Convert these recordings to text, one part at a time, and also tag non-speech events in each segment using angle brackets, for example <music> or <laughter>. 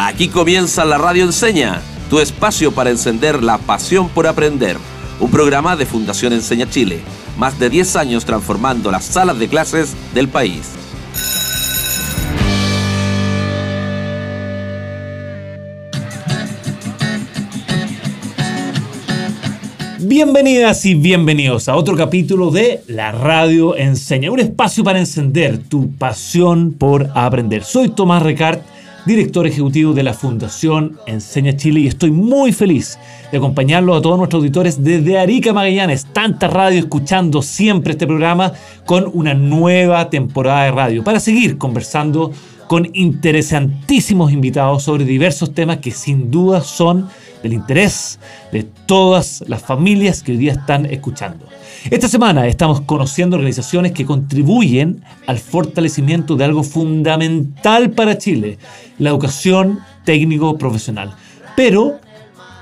Aquí comienza la Radio Enseña, tu espacio para encender la pasión por aprender. Un programa de Fundación Enseña Chile, más de 10 años transformando las salas de clases del país. Bienvenidas y bienvenidos a otro capítulo de La Radio Enseña, un espacio para encender tu pasión por aprender. Soy Tomás Recart, director ejecutivo de la Fundación Enseña Chile y estoy muy feliz de acompañarlo a todos nuestros auditores desde Arica Magallanes, tanta radio escuchando siempre este programa con una nueva temporada de radio para seguir conversando con interesantísimos invitados sobre diversos temas que sin duda son del interés de todas las familias que hoy día están escuchando. Esta semana estamos conociendo organizaciones que contribuyen al fortalecimiento de algo fundamental para Chile, la educación técnico-profesional. Pero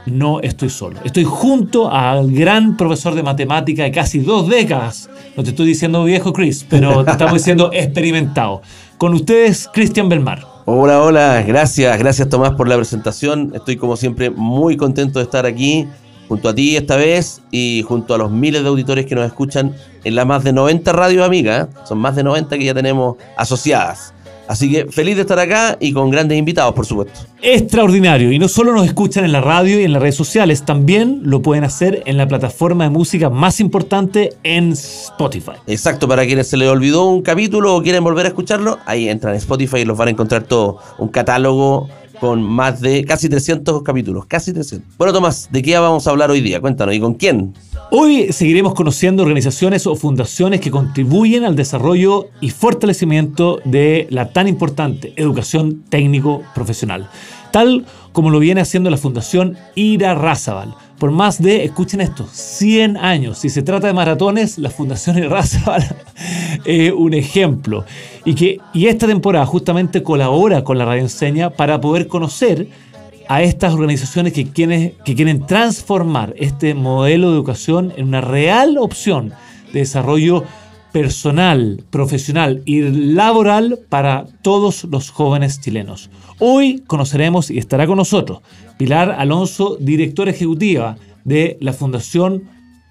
no estoy solo. Estoy junto al gran profesor de matemática de casi dos décadas. No te estoy diciendo viejo, Chris, pero te estamos diciendo <laughs> experimentado. Con ustedes, Cristian Belmar. Hola, hola, gracias, gracias Tomás por la presentación. Estoy como siempre muy contento de estar aquí junto a ti esta vez y junto a los miles de auditores que nos escuchan en las más de 90 radios amigas. Son más de 90 que ya tenemos asociadas. Así que feliz de estar acá y con grandes invitados, por supuesto. Extraordinario. Y no solo nos escuchan en la radio y en las redes sociales, también lo pueden hacer en la plataforma de música más importante en Spotify. Exacto, para quienes se les olvidó un capítulo o quieren volver a escucharlo, ahí entran en Spotify y los van a encontrar todo. Un catálogo con más de casi 300 capítulos, casi 300. Bueno, Tomás, ¿de qué vamos a hablar hoy día? Cuéntanos, ¿y con quién? Hoy seguiremos conociendo organizaciones o fundaciones que contribuyen al desarrollo y fortalecimiento de la tan importante educación técnico profesional, tal como lo viene haciendo la Fundación Ira Razabal. Por más de, escuchen esto, 100 años. Si se trata de maratones, la Fundación Ira <laughs> es un ejemplo. Y, que, y esta temporada justamente colabora con la Radio Enseña para poder conocer a estas organizaciones que quieren, que quieren transformar este modelo de educación en una real opción de desarrollo personal, profesional y laboral para todos los jóvenes chilenos. Hoy conoceremos y estará con nosotros Pilar Alonso, directora ejecutiva de la Fundación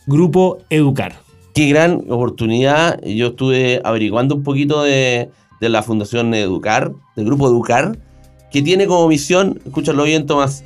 Grupo Educar. Qué gran oportunidad. Yo estuve averiguando un poquito de, la Fundación Educar, del Grupo Educar, que tiene como misión, escúchalo bien Tomás,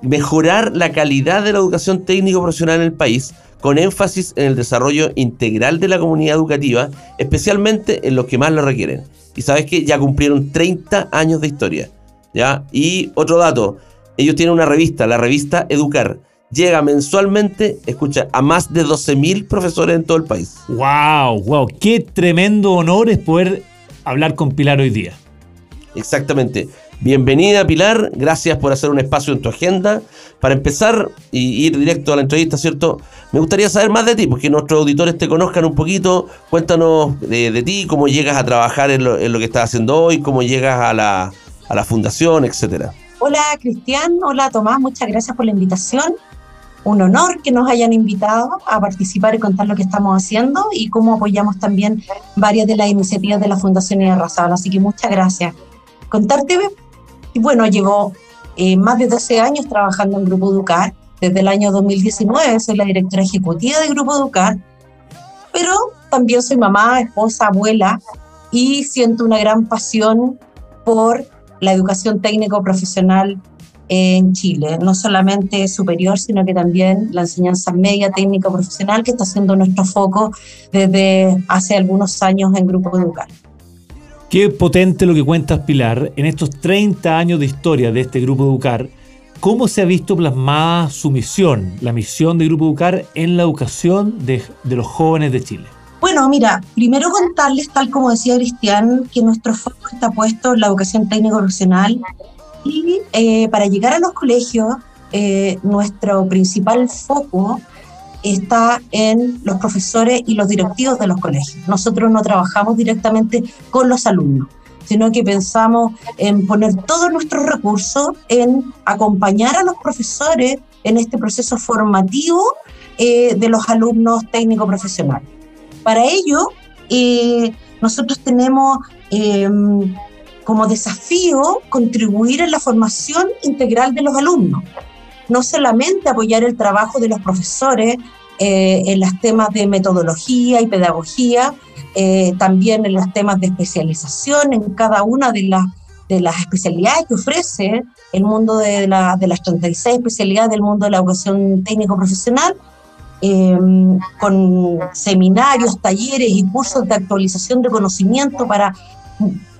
mejorar la calidad de la educación técnico profesional en el país, con énfasis en el desarrollo integral de la comunidad educativa, especialmente en los que más lo requieren. Y sabes que ya cumplieron 30 años de historia. ¿ya? Y otro dato, ellos tienen una revista, la revista Educar. Llega mensualmente, escucha, a más de 12.000 profesores en todo el país. ¡Wow! ¡Wow! ¡Qué tremendo honor es poder hablar con Pilar hoy día! Exactamente. Bienvenida Pilar, gracias por hacer un espacio en tu agenda. Para empezar y ir directo a la entrevista, ¿cierto? Me gustaría saber más de ti, porque nuestros auditores te conozcan un poquito. Cuéntanos de, ti, cómo llegas a trabajar en lo, que estás haciendo hoy, cómo llegas a la, a la fundación, etcétera. Hola Cristian, hola Tomás, muchas gracias por la invitación. Un honor que nos hayan invitado a participar y contar lo que estamos haciendo y cómo apoyamos también varias de las iniciativas de la Fundación Irarrazabal. Así que muchas gracias. Contarte y bueno, llevo eh, más de 12 años trabajando en Grupo Educar. Desde el año 2019 soy la directora ejecutiva de Grupo Educar, pero también soy mamá, esposa, abuela y siento una gran pasión por la educación técnico profesional en Chile, no solamente superior, sino que también la enseñanza media técnico profesional, que está siendo nuestro foco desde hace algunos años en Grupo Educar. Qué potente lo que cuentas, Pilar. En estos 30 años de historia de este Grupo Educar, ¿cómo se ha visto plasmada su misión, la misión de Grupo Educar en la educación de, de los jóvenes de Chile? Bueno, mira, primero contarles, tal como decía Cristian, que nuestro foco está puesto en la educación técnico profesional y eh, para llegar a los colegios, eh, nuestro principal foco está en los profesores y los directivos de los colegios. Nosotros no trabajamos directamente con los alumnos, sino que pensamos en poner todos nuestros recursos en acompañar a los profesores en este proceso formativo eh, de los alumnos técnico-profesionales. Para ello, nosotros tenemos em, como desafío contribuir en la formación integral de los alumnos. No solamente apoyar el trabajo de los profesores eh, en los temas de metodología y pedagogía, eh, también en los temas de especialización en cada una de las, de las especialidades que ofrece el mundo de, la, de las 36 especialidades del mundo de la educación técnico-profesional, eh, con seminarios, talleres y cursos de actualización de conocimiento para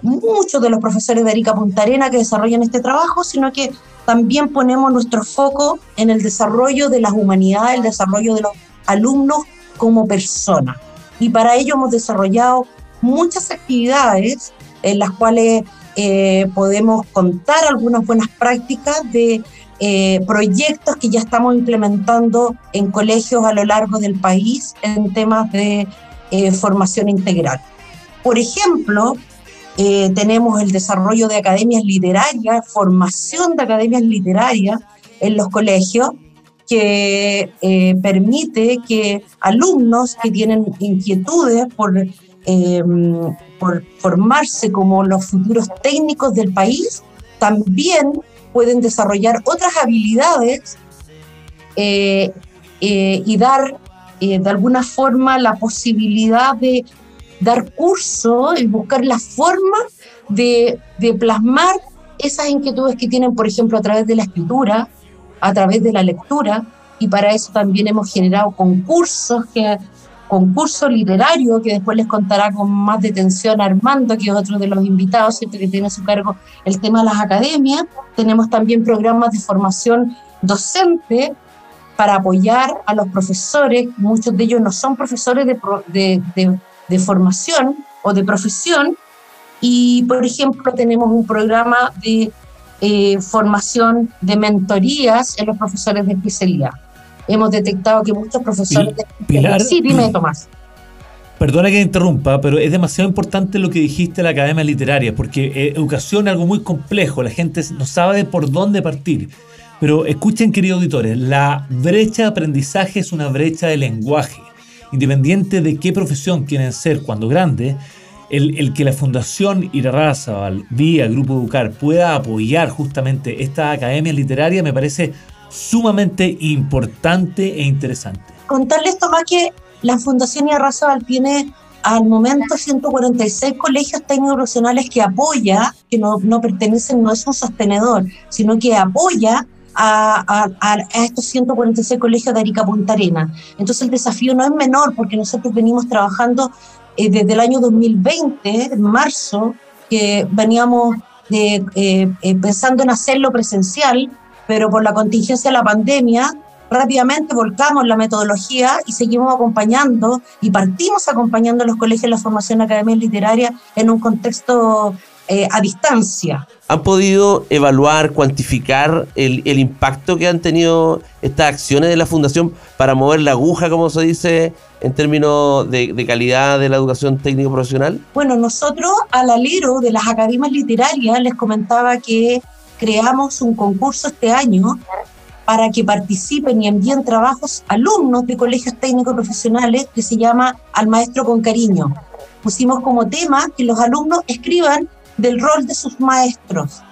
muchos de los profesores de Arica Punta Arena que desarrollan este trabajo, sino que también ponemos nuestro foco en el desarrollo de las humanidades, el desarrollo de los alumnos como personas. Y para ello hemos desarrollado muchas actividades en las cuales eh, podemos contar algunas buenas prácticas de eh, proyectos que ya estamos implementando en colegios a lo largo del país en temas de eh, formación integral. Por ejemplo, eh, tenemos el desarrollo de academias literarias, formación de academias literarias en los colegios, que eh, permite que alumnos que tienen inquietudes por, em, por formarse como los futuros técnicos del país, también pueden desarrollar otras habilidades eh, y dar de alguna forma la posibilidad de dar curso y buscar la forma de, plasmar esas inquietudes que tienen, por ejemplo, a través de la escritura, a través de la lectura, y para eso también hemos generado concursos, que, concurso que después les contará con más detención Armando, que es otro de los invitados, que tiene a su cargo el tema de las academias. Tenemos también programas de formación docente para apoyar a los profesores, muchos de ellos no son profesores de, de de formación o de profesión. Y, por ejemplo, tenemos un programa de eh, formación de mentorías en los profesores de especialidad. Hemos detectado que muchos profesores de Pilar, Sí, dime, Tomás. Perdona que interrumpa, pero es demasiado importante lo que dijiste de la academia literaria, porque eh, educación es algo muy complejo, la gente no sabe por dónde partir. Pero escuchen, queridos auditores, la brecha de aprendizaje es una brecha de lenguaje independiente de qué profesión quieren ser cuando grande, el, que la Fundación Irarrázaval, vía Grupo Educar, pueda apoyar justamente esta academia literaria me parece sumamente importante e interesante. Contarles, Tomás, que la Fundación Irarrázaval tiene al momento 146 colegios técnicos profesionales que apoya, que no, no pertenecen, no es un sostenedor, sino que apoya a, estos 146 colegios de Arica Punta Arena. Entonces el desafío no es menor porque nosotros venimos trabajando eh, desde el año 2020, en marzo, que veníamos de, eh, eh, pensando en hacerlo presencial, pero por la contingencia de la pandemia rápidamente volcamos la metodología y seguimos acompañando y partimos acompañando a los colegios de la formación académica literaria en un contexto eh, a distancia. ¿Han podido evaluar, cuantificar el, impacto que han tenido estas acciones de la Fundación para mover la aguja, como se dice, en términos de, calidad de la educación técnico-profesional? Bueno, nosotros al alero de las academias literarias les comentaba que creamos un concurso este año para que participen y envíen trabajos alumnos de colegios técnicos profesionales que se llama Al Maestro con Cariño. Pusimos como tema que los alumnos escriban del rol de sus maestros.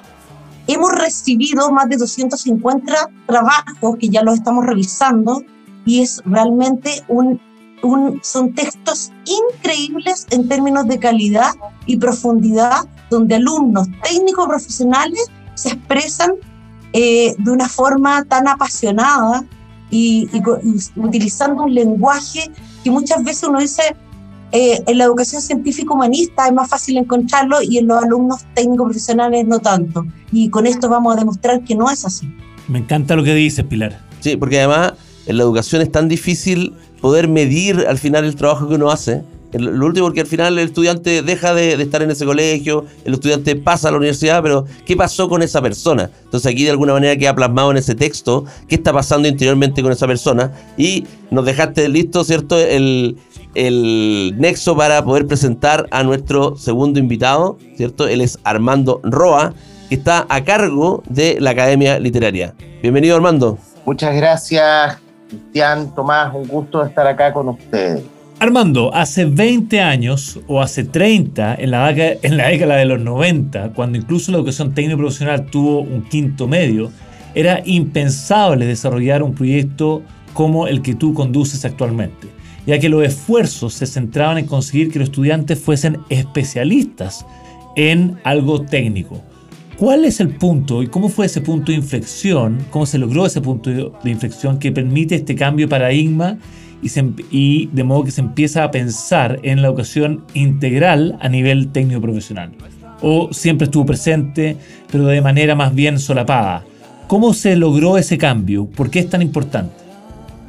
Hemos recibido más de 250 trabajos que ya los estamos revisando y es realmente un, un, son textos increíbles en términos de calidad y profundidad, donde alumnos técnicos profesionales se expresan eh, de una forma tan apasionada y, utilizando un lenguaje que muchas veces uno dice, eh, en la educación científica humanista es más fácil encontrarlo y en los alumnos técnicos profesionales no tanto. Y con esto vamos a demostrar que no es así. Me encanta lo que dices, Pilar. Sí, porque además en la educación es tan difícil poder medir al final el trabajo que uno hace. Lo último, porque al final el estudiante deja de, estar en ese colegio, el estudiante pasa a la universidad, pero ¿qué pasó con esa persona? Entonces aquí de alguna manera queda plasmado en ese texto qué está pasando interiormente con esa persona y nos dejaste listo, ¿cierto? El, el nexo para poder presentar a nuestro segundo invitado, ¿cierto? Él es Armando Roa, que está a cargo de la Academia Literaria. Bienvenido, Armando. Muchas gracias, Cristian, Tomás, un gusto estar acá con ustedes. Armando, hace 20 años o hace 30, en la, década, en la década de los 90, cuando incluso la educación técnico profesional tuvo un quinto medio, era impensable desarrollar un proyecto como el que tú conduces actualmente, ya que los esfuerzos se centraban en conseguir que los estudiantes fuesen especialistas en algo técnico. ¿Cuál es el punto y cómo fue ese punto de inflexión, cómo se logró ese punto de inflexión que permite este cambio de paradigma y, de modo que se empieza a pensar en la educación integral a nivel técnico profesional. O siempre estuvo presente, pero de manera más bien solapada. ¿Cómo se logró ese cambio? ¿Por qué es tan importante?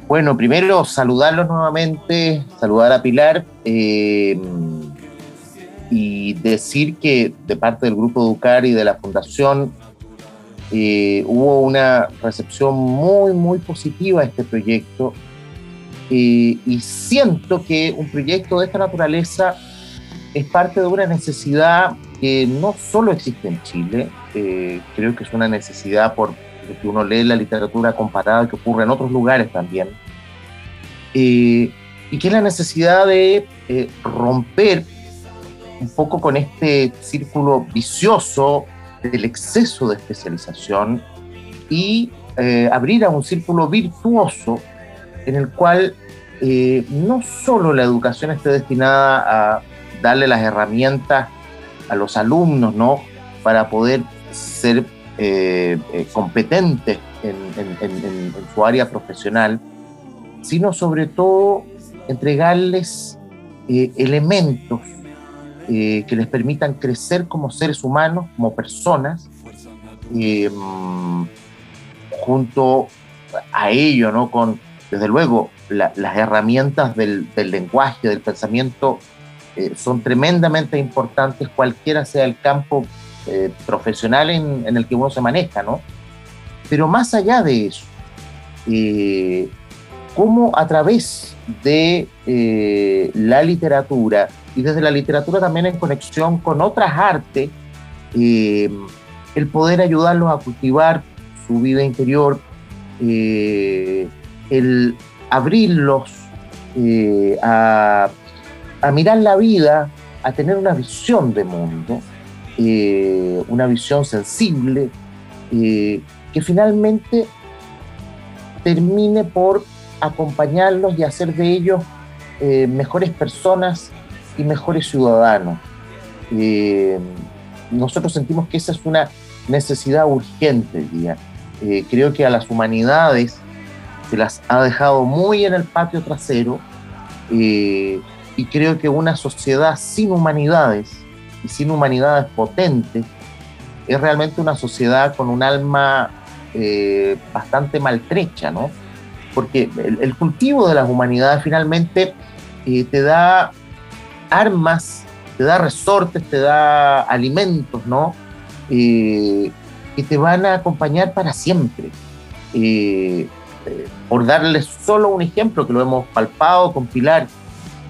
Bueno, primero saludarlos nuevamente, saludar a Pilar eh, y decir que de parte del Grupo Educar y de la Fundación eh, hubo una recepción muy, muy positiva a este proyecto y siento que un proyecto de esta naturaleza es parte de una necesidad que no solo existe en Chile, eh, creo que es una necesidad por que uno lee la literatura comparada que ocurre en otros lugares también, eh, y que es la necesidad de eh, romper un poco con este círculo vicioso del exceso de especialización y abrir a un círculo virtuoso en el cual eh, no solo la educación esté destinada a darle las herramientas a los alumnos, ¿no? Para poder ser eh, eh, competentes en, su área profesional, sino sobre todo entregarles elementos que les permitan crecer como seres humanos, como personas, junto a ello, ¿no? Con, desde luego, las herramientas del, lenguaje, del pensamiento, eh, son tremendamente importantes, cualquiera sea el campo eh, profesional en, el que uno se maneja, ¿no? Pero más allá de eso, eh, cómo a través de la literatura y desde la literatura también en conexión con otras artes, el poder ayudarlos a cultivar su vida interior, el abrirlos eh, a, mirar la vida, a tener una visión de mundo, eh, una visión sensible, eh, que finalmente termine por acompañarlos y hacer de ellos mejores personas y mejores ciudadanos. nosotros sentimos que esa es una necesidad urgente día. creo que a las humanidades se las ha dejado muy en el patio trasero eh, y creo que una sociedad sin humanidades y sin humanidades potentes es realmente una sociedad con un alma eh, bastante maltrecha, ¿no? Porque el, cultivo de las humanidades finalmente eh, te da armas, te da resortes, te da alimentos, ¿no? que te van a acompañar para siempre. Eh, por darles solo un ejemplo que lo hemos palpado con Pilar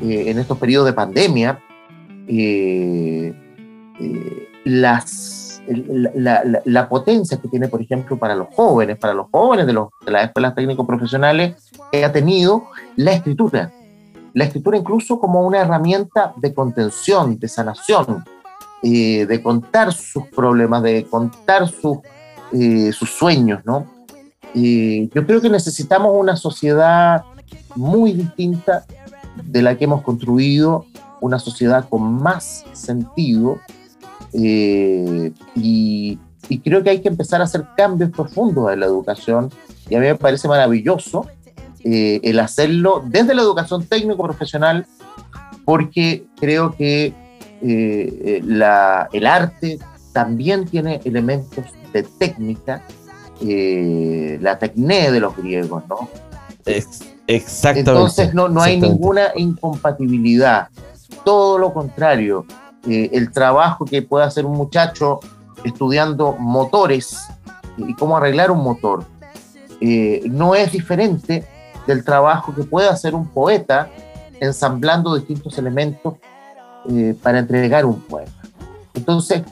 eh, en estos periodos de pandemia, eh, las, la, potencia que tiene, por ejemplo, para los jóvenes, para los jóvenes de, los, de las escuelas técnico-profesionales, que ha tenido la escritura. La escritura incluso como una herramienta de contención, de sanación, de contar sus problemas, de contar sus, sus sueños, ¿no? Y yo creo que necesitamos una sociedad muy distinta de la que hemos construido, una sociedad con más sentido. Eh, y, creo que hay que empezar a hacer cambios profundos en la educación. Y a mí me parece maravilloso eh, el hacerlo desde la educación técnico-profesional, porque creo que eh, la, el arte también tiene elementos de técnica eh, la tecné de los griegos, ¿no? exactamente. Entonces no, no hay ninguna incompatibilidad, todo lo contrario. El trabajo que puede hacer un muchacho estudiando motores y cómo arreglar un motor eh, no es diferente del trabajo que puede hacer un poeta ensamblando distintos elementos para entregar un poema. Entonces...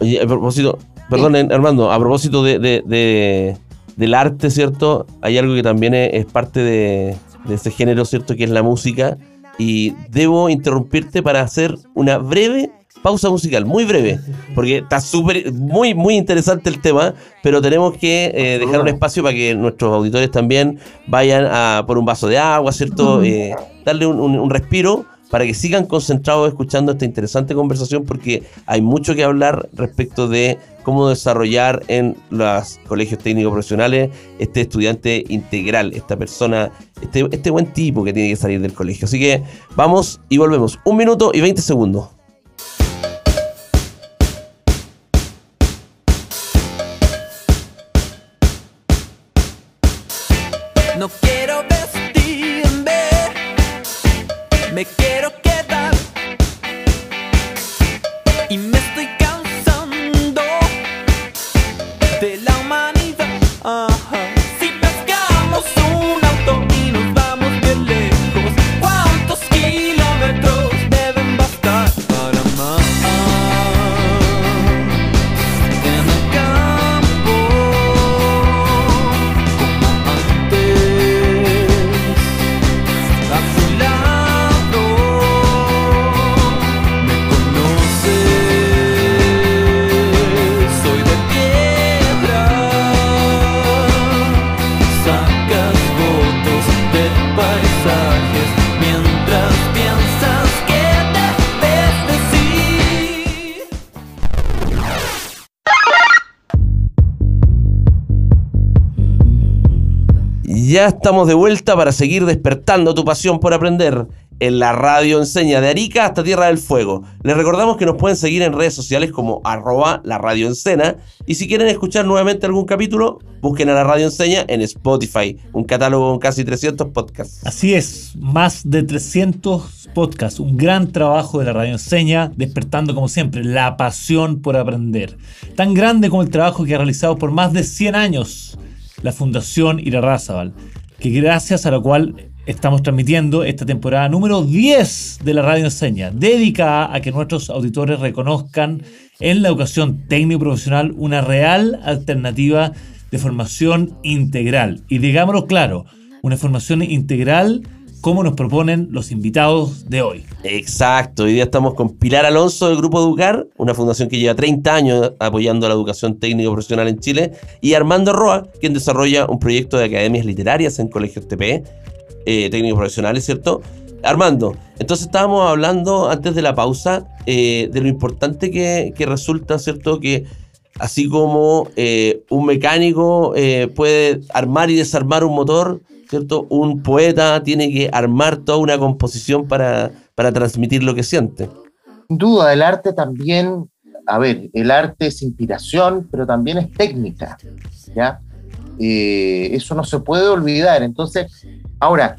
Oye, a propósito, Perdón, Armando, a propósito de, del arte, ¿cierto? Hay algo que también es, parte de, ese género, ¿cierto? Que es la música. y debo interrumpirte para hacer una breve pausa musical, muy breve, porque está súper, muy, muy interesante el tema, pero tenemos que eh, dejar un espacio para que nuestros auditores también vayan a por un vaso de agua, ¿cierto? Eh, darle un, un respiro para que sigan concentrados escuchando esta interesante conversación porque hay mucho que hablar respecto de cómo desarrollar en los colegios técnicos profesionales este estudiante integral, esta persona, este, este buen tipo que tiene que salir del colegio. Así que vamos y volvemos. Un minuto y 20 segundos. Ya estamos de vuelta para seguir despertando tu pasión por aprender en la radio enseña de Arica hasta Tierra del Fuego. Les recordamos que nos pueden seguir en redes sociales como arroba la radio y si quieren escuchar nuevamente algún capítulo, busquen a la radio enseña en Spotify, un catálogo con casi 300 podcasts. Así es, más de 300 podcasts, un gran trabajo de la radio enseña, despertando como siempre la pasión por aprender. Tan grande como el trabajo que ha realizado por más de 100 años la Fundación Irarrázaval, que gracias a la cual estamos transmitiendo esta temporada número 10 de la radio enseña, dedicada a que nuestros auditores reconozcan en la educación técnico profesional una real alternativa de formación integral. Y digámoslo claro, una formación integral como nos proponen los invitados de hoy. Exacto, hoy día estamos con Pilar Alonso del Grupo Educar, una fundación que lleva 30 años apoyando la educación técnico profesional en Chile, y Armando Roa, quien desarrolla un proyecto de academias literarias en colegios TP, eh, técnicos profesionales, ¿cierto? Armando, entonces estábamos hablando antes de la pausa eh, de lo importante que, resulta, ¿cierto? Que así como eh, un mecánico eh, puede armar y desarmar un motor, ¿cierto? Un poeta tiene que armar toda una composición para, para transmitir lo que siente. Sin duda, el arte también, a ver, el arte es inspiración, pero también es técnica, ¿ya? Eh, eso no se puede olvidar. Entonces, ahora,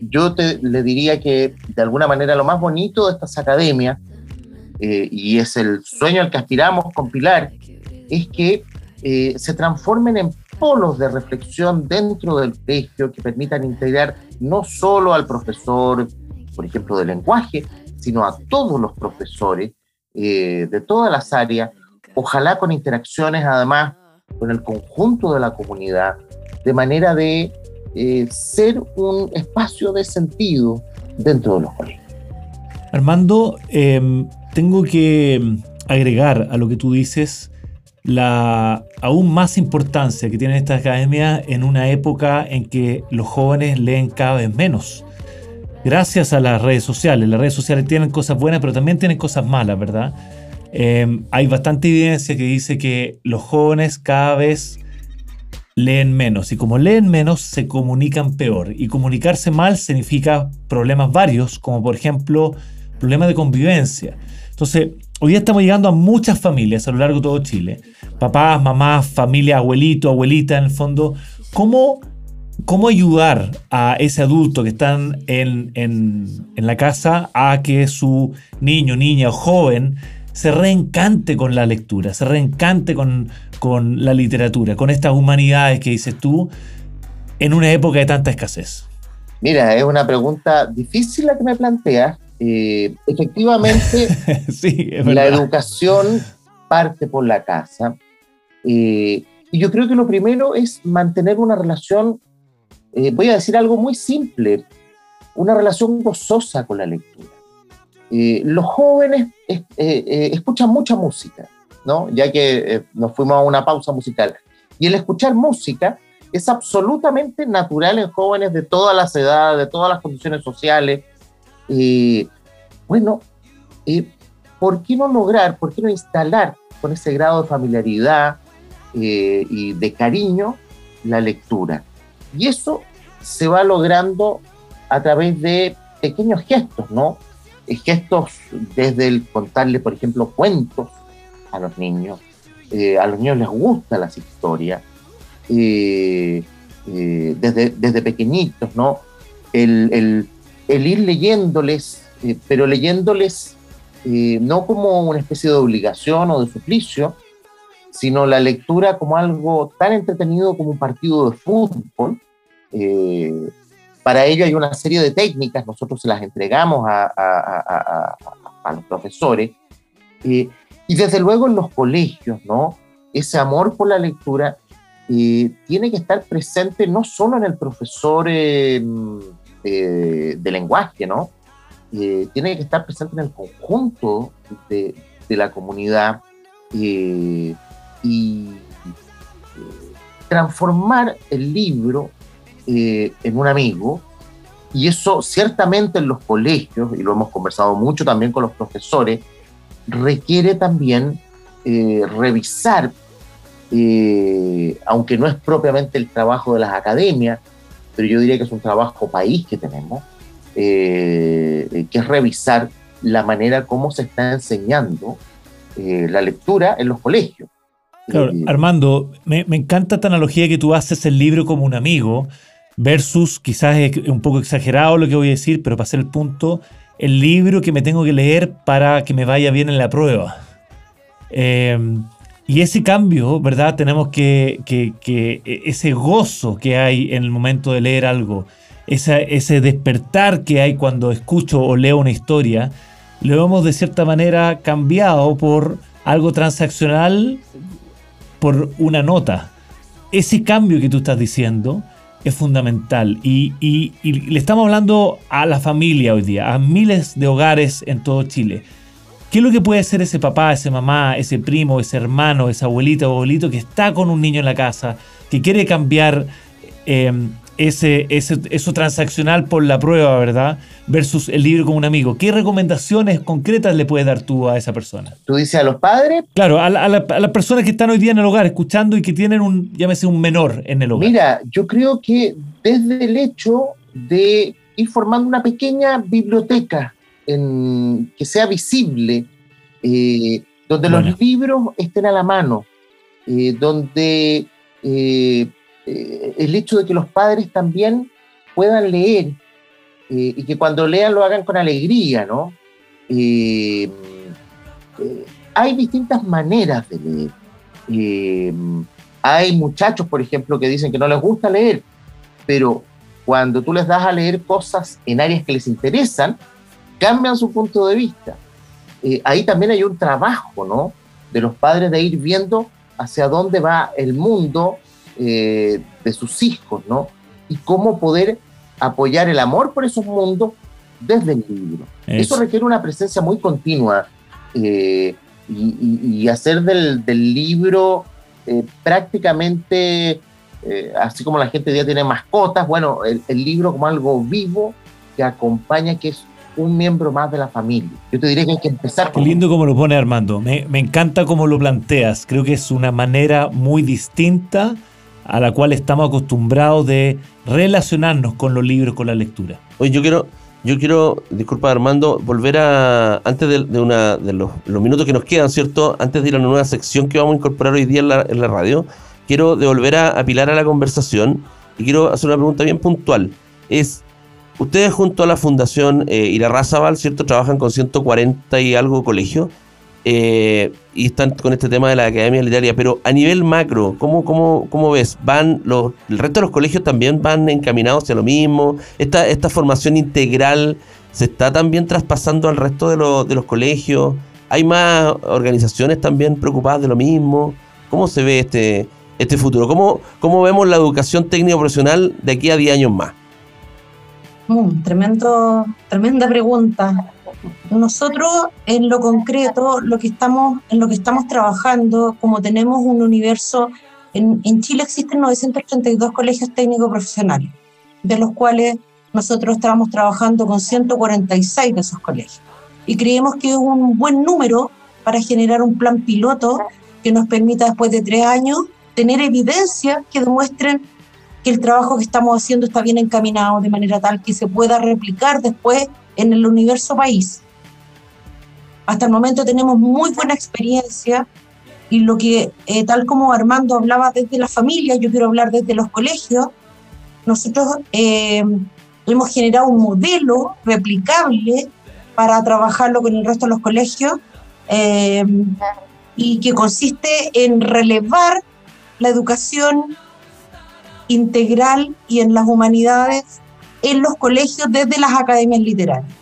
yo te, le diría que de alguna manera lo más bonito de estas academias, eh, y es el sueño al que aspiramos con Pilar, es que eh, se transformen en polos de reflexión dentro del colegio que permitan integrar no solo al profesor, por ejemplo, de lenguaje, sino a todos los profesores eh, de todas las áreas, ojalá con interacciones además con el conjunto de la comunidad, de manera de eh, ser un espacio de sentido dentro de los colegios. Armando, eh, tengo que agregar a lo que tú dices la aún más importancia que tienen estas academias en una época en que los jóvenes leen cada vez menos. Gracias a las redes sociales. Las redes sociales tienen cosas buenas, pero también tienen cosas malas, ¿verdad? Eh, hay bastante evidencia que dice que los jóvenes cada vez leen menos y como leen menos se comunican peor y comunicarse mal significa problemas varios como por ejemplo problemas de convivencia entonces hoy día estamos llegando a muchas familias a lo largo de todo Chile papás, mamás, familia, abuelito, abuelita en el fondo ¿cómo, cómo ayudar a ese adulto que están en, en, en la casa a que su niño, niña o joven se reencante con la lectura, se reencante con, con la literatura, con estas humanidades que dices tú, en una época de tanta escasez? Mira, es una pregunta difícil la que me planteas. Eh, efectivamente, <laughs> sí, es la educación parte por la casa. Eh, y yo creo que lo primero es mantener una relación, eh, voy a decir algo muy simple, una relación gozosa con la lectura. Eh, los jóvenes eh, eh, escuchan mucha música, ¿no? ya que nos fuimos a una pausa musical. Y el escuchar música es absolutamente natural en jóvenes de todas las edades, de todas las condiciones sociales. Eh, bueno, eh, ¿por qué no lograr, por qué no instalar con ese grado de familiaridad eh, y de cariño la lectura? Y eso se va logrando a través de pequeños gestos, ¿no? Gestos desde el contarle, por ejemplo, cuentos a los niños. A los niños les gustan las historias. desde, desde pequeñitos, ¿no? El, el- el ir leyéndoles, eh, pero leyéndoles eh, no como una especie de obligación o de suplicio, sino la lectura como algo tan entretenido como un partido de fútbol. Eh, para ello hay una serie de técnicas, nosotros se las entregamos a, los profesores, eh, y desde luego en los colegios, ¿no? Ese amor por la lectura eh, tiene que estar presente no solo en el profesor eh, eh, de lenguaje, ¿no? Eh, tiene que estar presente en el conjunto de, de la comunidad eh, y eh, transformar el libro eh, en un amigo. Y eso ciertamente en los colegios, y lo hemos conversado mucho también con los profesores, requiere también revisar eh, aunque no es propiamente el trabajo de las academias, pero yo diría que es un trabajo país que tenemos, eh, que es revisar la manera como se está enseñando eh, la lectura en los colegios. Claro, Eh, Armando, me, me encanta esta analogía que tú haces el libro como un amigo versus, quizás es un poco exagerado lo que voy a decir, pero para hacer el punto, el libro que me tengo que leer para que me vaya bien en la prueba. Y ese cambio, ¿verdad? Tenemos que, que- ese gozo que hay en el momento de leer algo, esa- ese despertar que hay cuando escucho o leo una historia, lo hemos de cierta manera cambiado por algo transaccional, por una nota. Ese cambio que tú estás diciendo es fundamental y- y le estamos hablando a la familia hoy día, a miles de hogares en todo Chile. ¿Qué es lo que puede hacer ese papá, ese mamá, ese primo, ese hermano, esa abuelita o abuelito que está con un niño en la casa, que quiere cambiar eh, ese, ese- eso transaccional por la prueba, ¿verdad? Versus el libro como un amigo. ¿Qué recomendaciones concretas le puedes dar tú a esa persona? Tú dices a los padres, Claro, a, la- a la- a las personas que están hoy día en el hogar escuchando y que tienen un, llámese un menor en el hogar. Mira, yo creo que desde el hecho de ir formando una pequeña biblioteca en- que sea visible, eh, donde Bueno. los libros estén a la mano, eh, donde eh, el hecho de que los padres también puedan leer y que cuando lean lo hagan con alegría, ¿no? Hay distintas maneras de leer. Eh, hay muchachos, por ejemplo, que dicen que no les gusta leer, pero cuando tú les das a leer cosas en áreas que les interesan, cambian su punto de vista. Eh, ahí también hay un trabajo, ¿no? De los padres de ir viendo hacia dónde va el mundo eh, de sus hijos, ¿no? Y cómo poder apoyar el amor por esos mundos desde el libro. Eso, Eso. requiere una presencia muy continua eh, y, y- y hacer del, del libro prácticamente, así como la gente día tiene mascotas, bueno, el, el libro como algo vivo que acompaña, que es un miembro más de la familia. Yo te diría que hay que empezar Qué lindo como lo pone Armando. Me, me encanta cómo lo planteas. Creo que es una manera muy distinta a la cual estamos acostumbrados de relacionarnos con los libros, con la lectura. Oye, yo quiero, yo quiero, disculpa Armando, volver a, antes de, de una, de los, los minutos que nos quedan, ¿cierto? Antes de ir a una nueva sección que vamos a incorporar hoy día en la, en la radio, quiero devolver a, a Pilar a la conversación y quiero hacer una pregunta bien puntual. Es, ustedes junto a la Fundación eh, Irarrázaval, ¿cierto? Trabajan con 140 y algo colegios eh, y están con este tema de la Academia Literaria, pero a nivel macro, ¿cómo, cómo, cómo ves? ¿Van los, ¿El resto de los colegios también van encaminados hacia lo mismo? ¿Esta, esta formación integral se está también traspasando al resto de, lo- de los colegios? ¿Hay más organizaciones también preocupadas de lo mismo? ¿Cómo se ve este, este futuro? ¿Cómo, ¿Cómo vemos la educación técnico profesional de aquí a 10 años más? Mm, tremendo, tremenda pregunta. Nosotros en lo concreto, lo que estamos, en lo que estamos trabajando, como tenemos un universo, en, Chile existen 932 colegios técnicos profesionales, de los cuales nosotros estábamos trabajando con 146 de esos colegios. Y creemos que es un buen número para generar un plan piloto que nos permita después de tres años tener evidencia que demuestren que el trabajo que estamos haciendo está bien encaminado de manera tal que se pueda replicar después en el universo país. Hasta el momento tenemos muy buena experiencia y lo que, eh, tal como Armando hablaba desde la familia, yo quiero hablar desde los colegios, nosotros eh, hemos generado un modelo replicable para trabajarlo con el resto de los colegios eh, y que consiste en relevar la educación integral y en las humanidades en los colegios desde las academias literarias.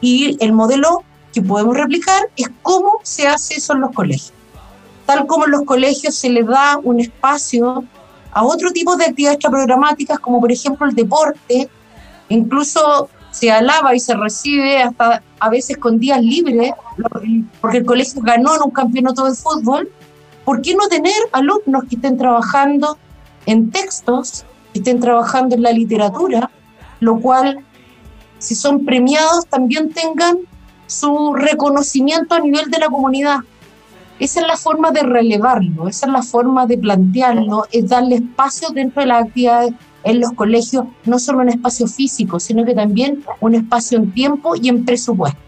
Y el modelo que podemos replicar es cómo se hace eso en los colegios. Tal como en los colegios se le da un espacio a otro tipo de actividades programáticas, como por ejemplo el deporte, incluso se alaba y se recibe hasta a veces con días libres, porque el colegio ganó en un campeonato de fútbol, ¿por qué no tener alumnos que estén trabajando en textos, estén trabajando en la literatura, lo cual, si son premiados, también tengan su reconocimiento a nivel de la comunidad? Esa es la forma de relevarlo, esa es la forma de plantearlo, es darle espacio dentro de las actividades en los colegios, no solo un espacio físico, sino que también un espacio en tiempo y en presupuesto.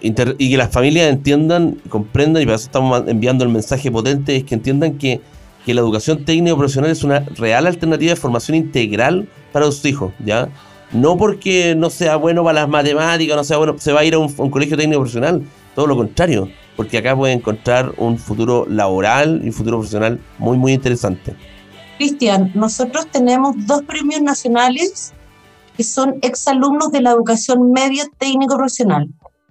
y que las familias entiendan, comprendan, y para eso estamos enviando el mensaje potente, es que entiendan que, que la educación técnico profesional es una real alternativa de formación integral para sus hijos, ¿ya? No porque no sea bueno para las matemáticas, no sea bueno, se va a ir a un, a un colegio técnico profesional, todo lo contrario, porque acá puede encontrar un futuro laboral y un futuro profesional muy, muy interesante. Cristian, nosotros tenemos dos premios nacionales que son exalumnos de la educación media técnico profesional,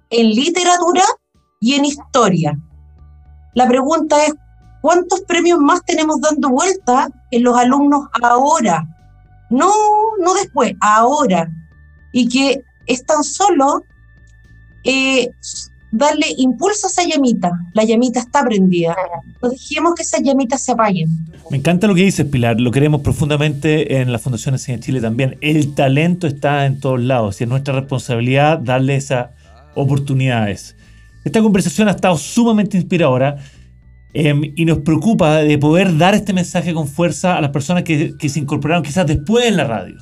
en literatura y en historia. La pregunta es, ¿cuántos premios más tenemos dando vuelta en los alumnos ahora? No, no después, ahora. Y que es tan solo eh, darle impulso a esa llamita. La llamita está prendida. No dejemos que esas llamitas se apaguen. Me encanta lo que dices, Pilar. Lo queremos profundamente en la Fundación Enseña Chile también. El talento está en todos lados y es nuestra responsabilidad darle esas oportunidades. Esta conversación ha estado sumamente inspiradora eh, y nos preocupa de poder dar este mensaje con fuerza a las personas que, que se incorporaron quizás después en la radio.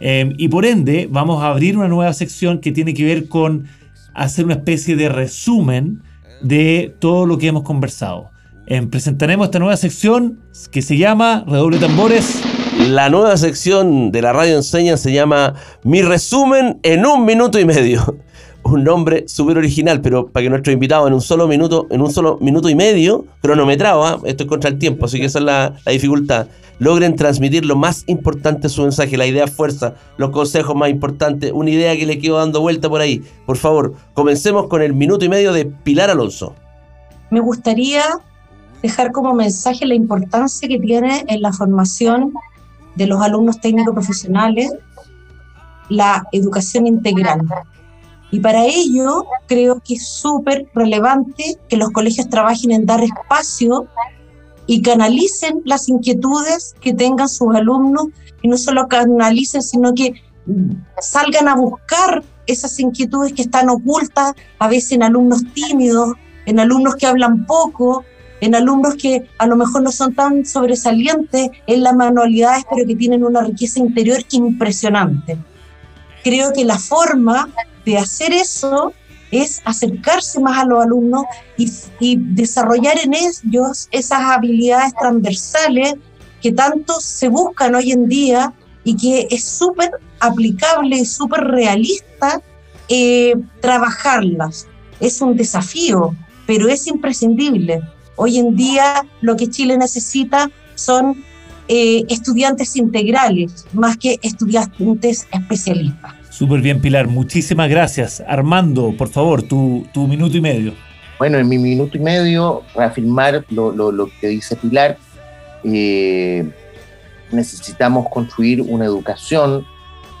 Eh, y por ende, vamos a abrir una nueva sección que tiene que ver con hacer una especie de resumen de todo lo que hemos conversado. Eh, presentaremos esta nueva sección que se llama Redoble Tambores. La nueva sección de la radio enseña se llama Mi resumen en un minuto y medio. Un nombre súper original, pero para que nuestros invitados en un solo minuto, en un solo minuto y medio, cronometrado, ¿ah? esto es contra el tiempo, así que esa es la, la dificultad, logren transmitir lo más importante de su mensaje, la idea fuerza, los consejos más importantes, una idea que le quedo dando vuelta por ahí. Por favor, comencemos con el minuto y medio de Pilar Alonso. Me gustaría dejar como mensaje la importancia que tiene en la formación de los alumnos técnicos profesionales la educación integral. Y para ello creo que es súper relevante que los colegios trabajen en dar espacio y canalicen las inquietudes que tengan sus alumnos y no solo canalicen, sino que salgan a buscar esas inquietudes que están ocultas, a veces en alumnos tímidos, en alumnos que hablan poco, en alumnos que a lo mejor no son tan sobresalientes en las manualidades, pero que tienen una riqueza interior impresionante. Creo que la forma de hacer eso es acercarse más a los alumnos y, desarrollar en ellos esas habilidades transversales que tanto se buscan hoy en día y que es súper aplicable y súper realista eh, trabajarlas. Es un desafío, pero es imprescindible. Hoy en día lo que Chile necesita son eh, estudiantes integrales más que estudiantes especialistas. Súper bien, Pilar. Muchísimas gracias. Armando, por favor, tu, minuto y medio. Bueno, en mi minuto y medio, reafirmar lo que dice Pilar. Eh, necesitamos construir una educación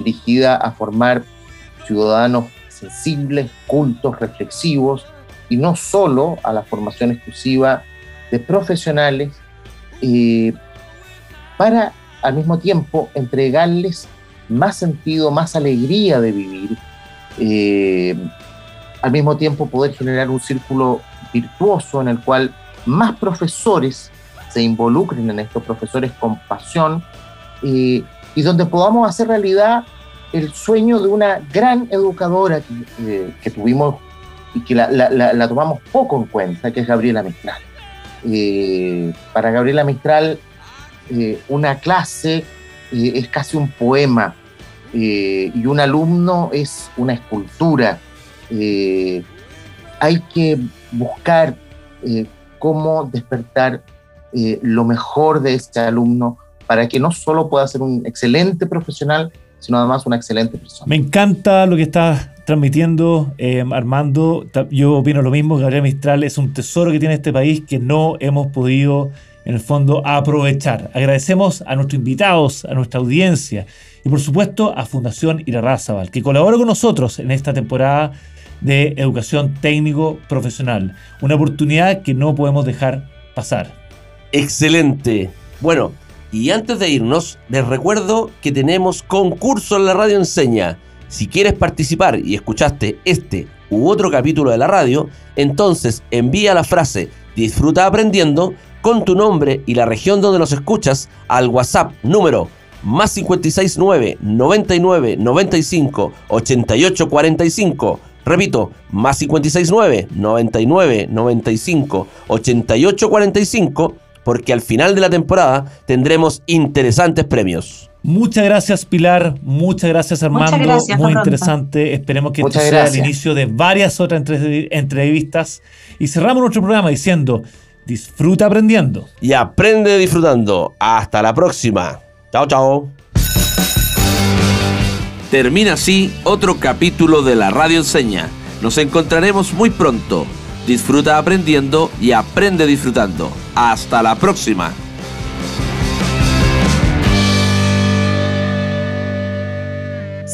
dirigida a formar ciudadanos sensibles, cultos, reflexivos, y no solo a la formación exclusiva de profesionales, eh, para al mismo tiempo entregarles más sentido, más alegría de vivir, eh, al mismo tiempo poder generar un círculo virtuoso en el cual más profesores se involucren en estos profesores con pasión eh, y donde podamos hacer realidad el sueño de una gran educadora que, eh, tuvimos y que la, la- tomamos poco en cuenta, que es Gabriela Mistral. Para Gabriela Mistral, una clase eh, es casi un poema eh, y un alumno es una escultura. Eh, hay que buscar cómo despertar lo mejor de este alumno para que no solo pueda ser un excelente profesional, sino además una excelente persona. Me encanta lo que estás transmitiendo, Armando. Yo opino lo mismo. Gabriel Mistral es un tesoro que tiene este país que no hemos podido, en el fondo, aprovechar. Agradecemos a nuestros invitados, a nuestra audiencia y, por supuesto, a Fundación Irarrázaval, que colabora con nosotros en esta temporada de educación técnico profesional. Una oportunidad que no podemos dejar pasar. Excelente. Bueno, y antes de irnos, les recuerdo que tenemos concurso en la radio enseña. Si quieres participar y escuchaste este u otro capítulo de la radio, entonces envía la frase Disfruta aprendiendo con tu nombre y la región donde nos escuchas al WhatsApp número más 569 99 95 88 45. Repito, más 569 99 95 88 45 porque al final de la temporada tendremos interesantes premios. Muchas gracias Pilar, muchas gracias Armando, Muchas gracias, muy pronto. interesante. Esperemos que Muchas este sea el inicio de varias otras entre- entrevistas. Y cerramos nuestro programa diciendo, disfruta aprendiendo. Y aprende disfrutando. Hasta la próxima. Chao, chao. Termina así otro capítulo de la Radio Enseña. Nos encontraremos muy pronto. Disfruta aprendiendo y aprende disfrutando. Hasta la próxima.